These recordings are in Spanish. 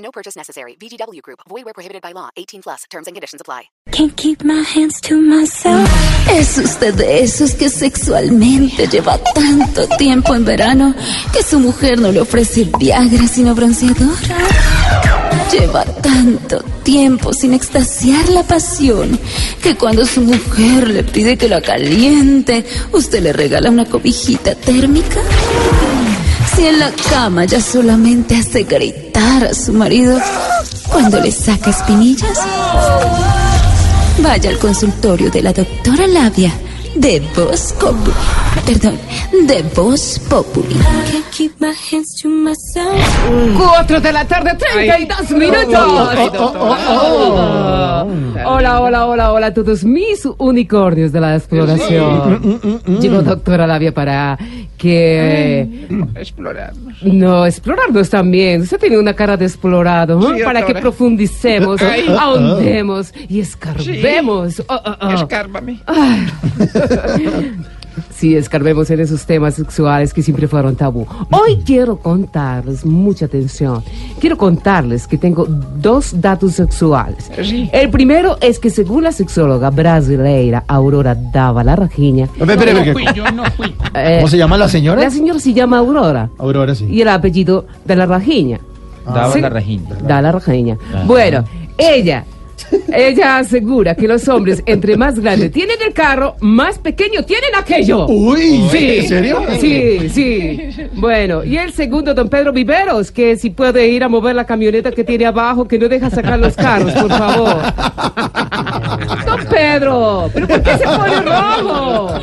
No purchase necessary. VGW Group. Void where prohibited by law. 18 plus. Terms and conditions apply. Can't keep my hands to myself. Es usted de esos que sexualmente lleva tanto tiempo en verano que su mujer no le ofrece Viagra sino bronceador. Lleva tanto tiempo sin extasiar la pasión que cuando su mujer le pide que la caliente, usted le regala una cobijita térmica. Si en la cama ya solamente hace gritar a su marido cuando le saca espinillas. Vaya al consultorio de la doctora Labia de Voz Populi. Perdón, de Voz Populi. Can't keep my hands to myself. 4 de la tarde, 32 minutos. Hola, hola, a todos mis unicornios de la exploración. Llegó doctora Labia para que... Explorarnos. No, explorarnos también. Usted tiene una cara de explorado, ¿no? Sí, Para que doctora. profundicemos, Ay. ahondemos y escarbemos. Oh, oh, oh. Escárbame. Sí, escarbemos en esos temas sexuales que siempre fueron tabú. Hoy quiero contarles, mucha atención, quiero contarles que tengo dos datos sexuales. El primero es que según la sexóloga brasileira Aurora Dava la Rajiña, No fui, yo no fui. eh, ¿Cómo se llama la señora? la señora se llama Aurora Aurora, sí. y el apellido de la Rajiña. Daba Sí. la rajiña. Da la rajiña. Bueno, ella, ella asegura que los hombres entre más grandes tienen el carro, más pequeño tienen aquello. Uy, Sí, ¿en serio? Sí, sí. Bueno, y el segundo, don Pedro Viveros, que si puede ir a mover la camioneta que tiene abajo, que no deja sacar los carros, por favor. Don Pedro, ¿pero por qué se pone rojo?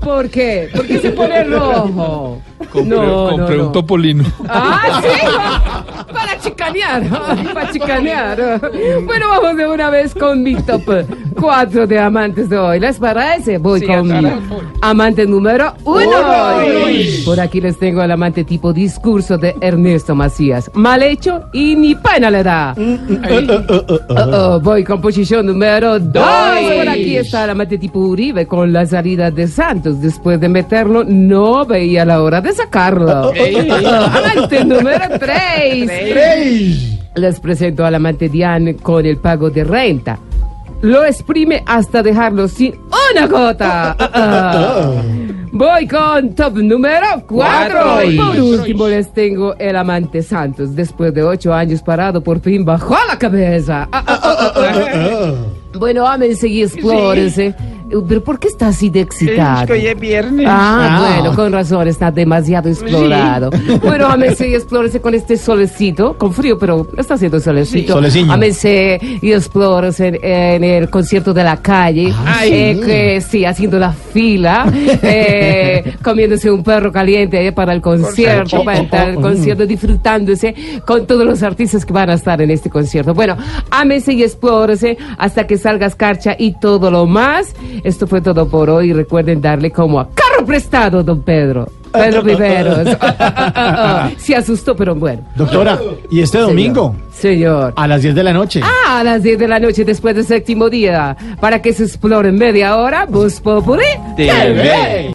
¿Por qué? ¿Por qué se pone rojo? No, no, no. topolino. Ah, sí, para chicanear, para chicanear. Bueno, vamos de una vez con mi top 4 de amantes de hoy. ¿Les parece? Voy Sí, con mi amante número 1. Uy. Por aquí les tengo al amante tipo discurso de Ernesto Macías. Mal hecho y ni pena le da. Oh, oh, voy con posición número 2. Por aquí está el amante tipo Uribe con la salida de Santos. Después de meterlo, no veía la hora de sacarlo. amante número 3. ¡Ey! Les presento al amante Diane con el pago de renta. Lo exprime hasta dejarlo sin una gota. Ah, ah. Voy con top número 4. Cuatro. Y por último les tengo el amante Santos. Después de ocho años parado, por fin bajó la cabeza. Ah. Bueno, ámense y explórense. Pero ¿por qué está así de Es excitado? que hoy es viernes. Ah, Ah. bueno, con razón, está demasiado explorado. Bueno, ámense y explórense con este solecito, con frío, pero está haciendo solecito. Sí. Ámense y explórense en, en el concierto de la calle, Ay. eh, que sí, haciendo la fila, eh, comiéndose un perro caliente eh, para el concierto, para entrar al concierto, disfrutándose con todos los artistas que van a estar en este concierto. Bueno, ámense y explórense hasta que salga escarcha y todo lo más. Esto fue todo por hoy. Recuerden darle como a carro prestado, don Pedro. Pedro Viveros. Se asustó, pero bueno. Doctora, ¿y este domingo? Señor. A las 10 de la noche. Ah, a las 10 de la noche después del séptimo día. Para que se exploren media hora, Bus Populi TV.